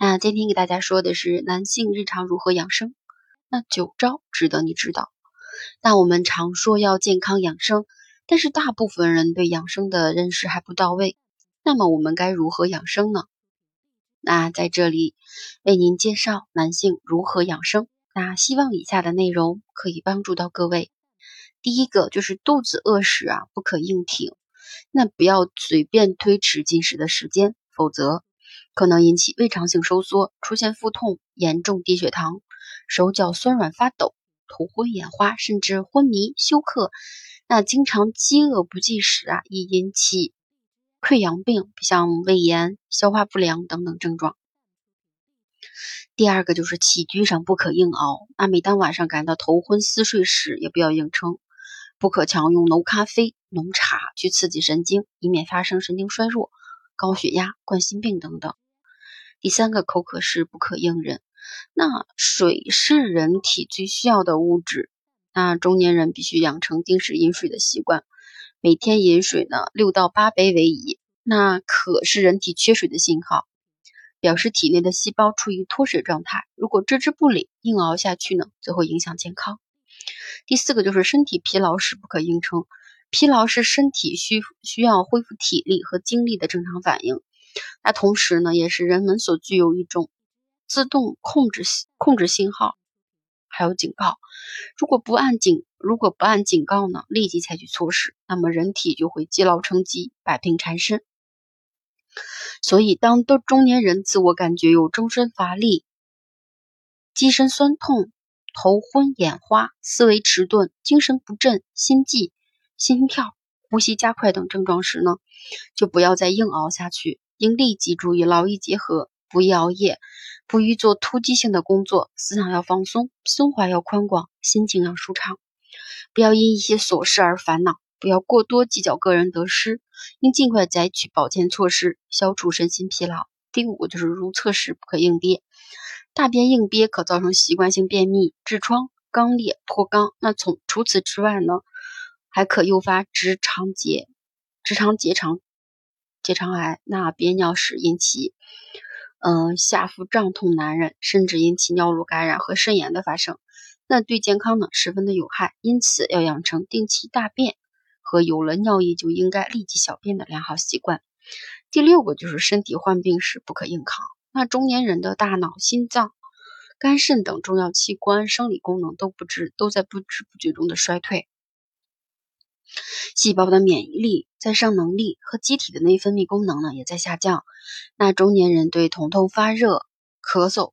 那今天给大家说的是男性日常如何养生，那九招值得你知道。那我们常说要健康养生，但是大部分人对养生的认识还不到位。那么我们该如何养生呢？那在这里为您介绍男性如何养生。那希望以下的内容可以帮助到各位。第一个就是肚子饿时啊，不可硬挺，那不要随便推迟进食的时间，否则。可能引起胃肠性收缩，出现腹痛、严重低血糖、手脚酸软发抖、头昏眼花，甚至昏迷休克。那经常饥饿不进食啊，易引起溃疡病，像胃炎、消化不良等等症状。第二个就是起居上不可硬熬，那每当晚上感到头昏思睡时，也不要硬撑，不可强用浓咖啡、浓茶去刺激神经，以免发生神经衰弱、高血压、冠心病等等。第三个口渴时不可硬忍。那水是人体最需要的物质，那中年人必须养成定时饮水的习惯，每天饮水呢六到八杯为宜。那渴是人体缺水的信号，表示体内的细胞处于脱水状态。如果置之不理，硬熬下去呢，则会影响健康。第四个就是身体疲劳时不可硬撑，疲劳是身体需需要恢复体力和精力的正常反应。那同时呢，也是人们所具有一种自动控制控制信号，还有警告。如果不按警，如果不按警告呢，立即采取措施，那么人体就会积劳成疾，百病缠身。所以，当都中年人自我感觉有周身乏力、肌身酸痛、头昏眼花、思维迟钝、精神不振、心悸、心跳、呼吸加快等症状时呢，就不要再硬熬下去。应立即注意劳逸结合，不宜熬夜，不宜做突击性的工作，思想要放松，胸怀要宽广，心情要舒畅。不要因一些琐事而烦恼，不要过多计较个人得失，应尽快采取保健措施，消除身心疲劳。第五就是如厕时不可硬憋，大便硬憋可造成习惯性便秘、痔疮、肛裂、脱肛。那从除此之外呢，还可诱发直肠结、直肠结肠。结肠癌，那憋尿时引起，嗯，下腹胀痛难忍，甚至引起尿路感染和肾炎的发生，那对健康呢十分的有害。因此，要养成定期大便和有了尿意就应该立即小便的良好习惯。第六个就是身体患病时不可硬扛。那中年人的大脑、心脏、肝肾等重要器官生理功能都不知都在不知不觉中的衰退。细胞的免疫力、再生能力和机体的内分泌功能呢，也在下降。那中年人对疼痛、发热、咳嗽、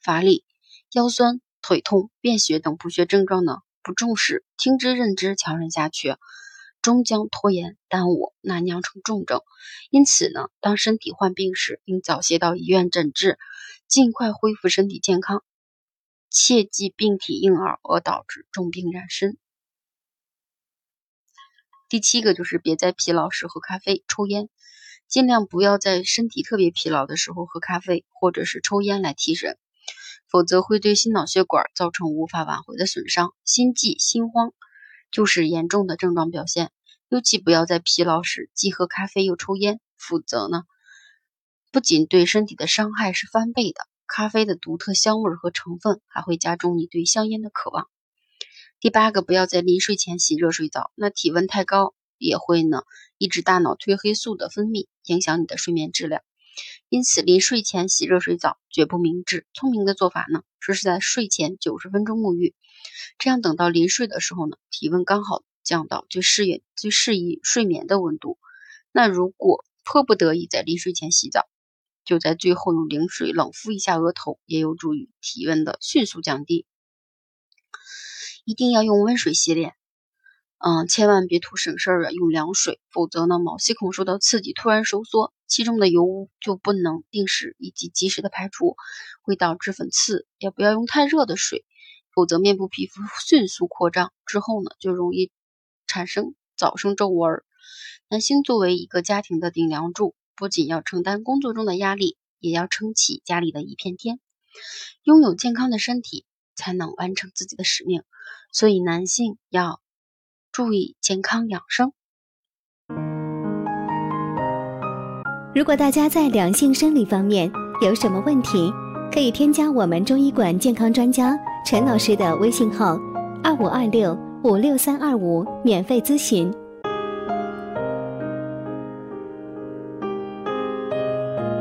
乏力、腰酸、腿痛、便血等不血症状呢不重视，听之任之，强忍下去，终将拖延耽误，那酿成重症。因此呢，当身体患病时，应早些到医院诊治，尽快恢复身体健康，切忌病体硬熬而导致重病染身。第七个就是别在疲劳时喝咖啡、抽烟，尽量不要在身体特别疲劳的时候喝咖啡或者是抽烟来提神，否则会对心脑血管造成无法挽回的损伤。心悸、心慌就是严重的症状表现，尤其不要在疲劳时既喝咖啡又抽烟，否则呢，不仅对身体的伤害是翻倍的，咖啡的独特香味和成分还会加重你对香烟的渴望。第八个，不要在临睡前洗热水澡，那体温太高也会呢抑制大脑褪黑素的分泌，影响你的睡眠质量。因此，临睡前洗热水澡绝不明智。聪明的做法呢，是在睡前九十分钟沐浴，这样等到临睡的时候呢，体温刚好降到最适应、最适宜睡眠的温度。那如果迫不得已在临睡前洗澡，就在最后用冷水冷敷一下额头，也有助于体温的迅速降低。一定要用温水洗脸。嗯，千万别图省事儿啊，用凉水，否则呢，毛细孔受到刺激突然收缩，其中的油污就不能定时以及及时的排出，会导致粉刺。也不要用太热的水，否则面部皮肤迅速扩张，之后呢，就容易产生早生皱纹。男性作为一个家庭的顶梁柱，不仅要承担工作中的压力，也要撑起家里的一片天。拥有健康的身体，才能完成自己的使命。所以，男性要。注意健康养生。如果大家在两性生理方面有什么问题，可以添加我们中医馆健康专家陈老师的微信号：二五二六五六三二五，免费咨询。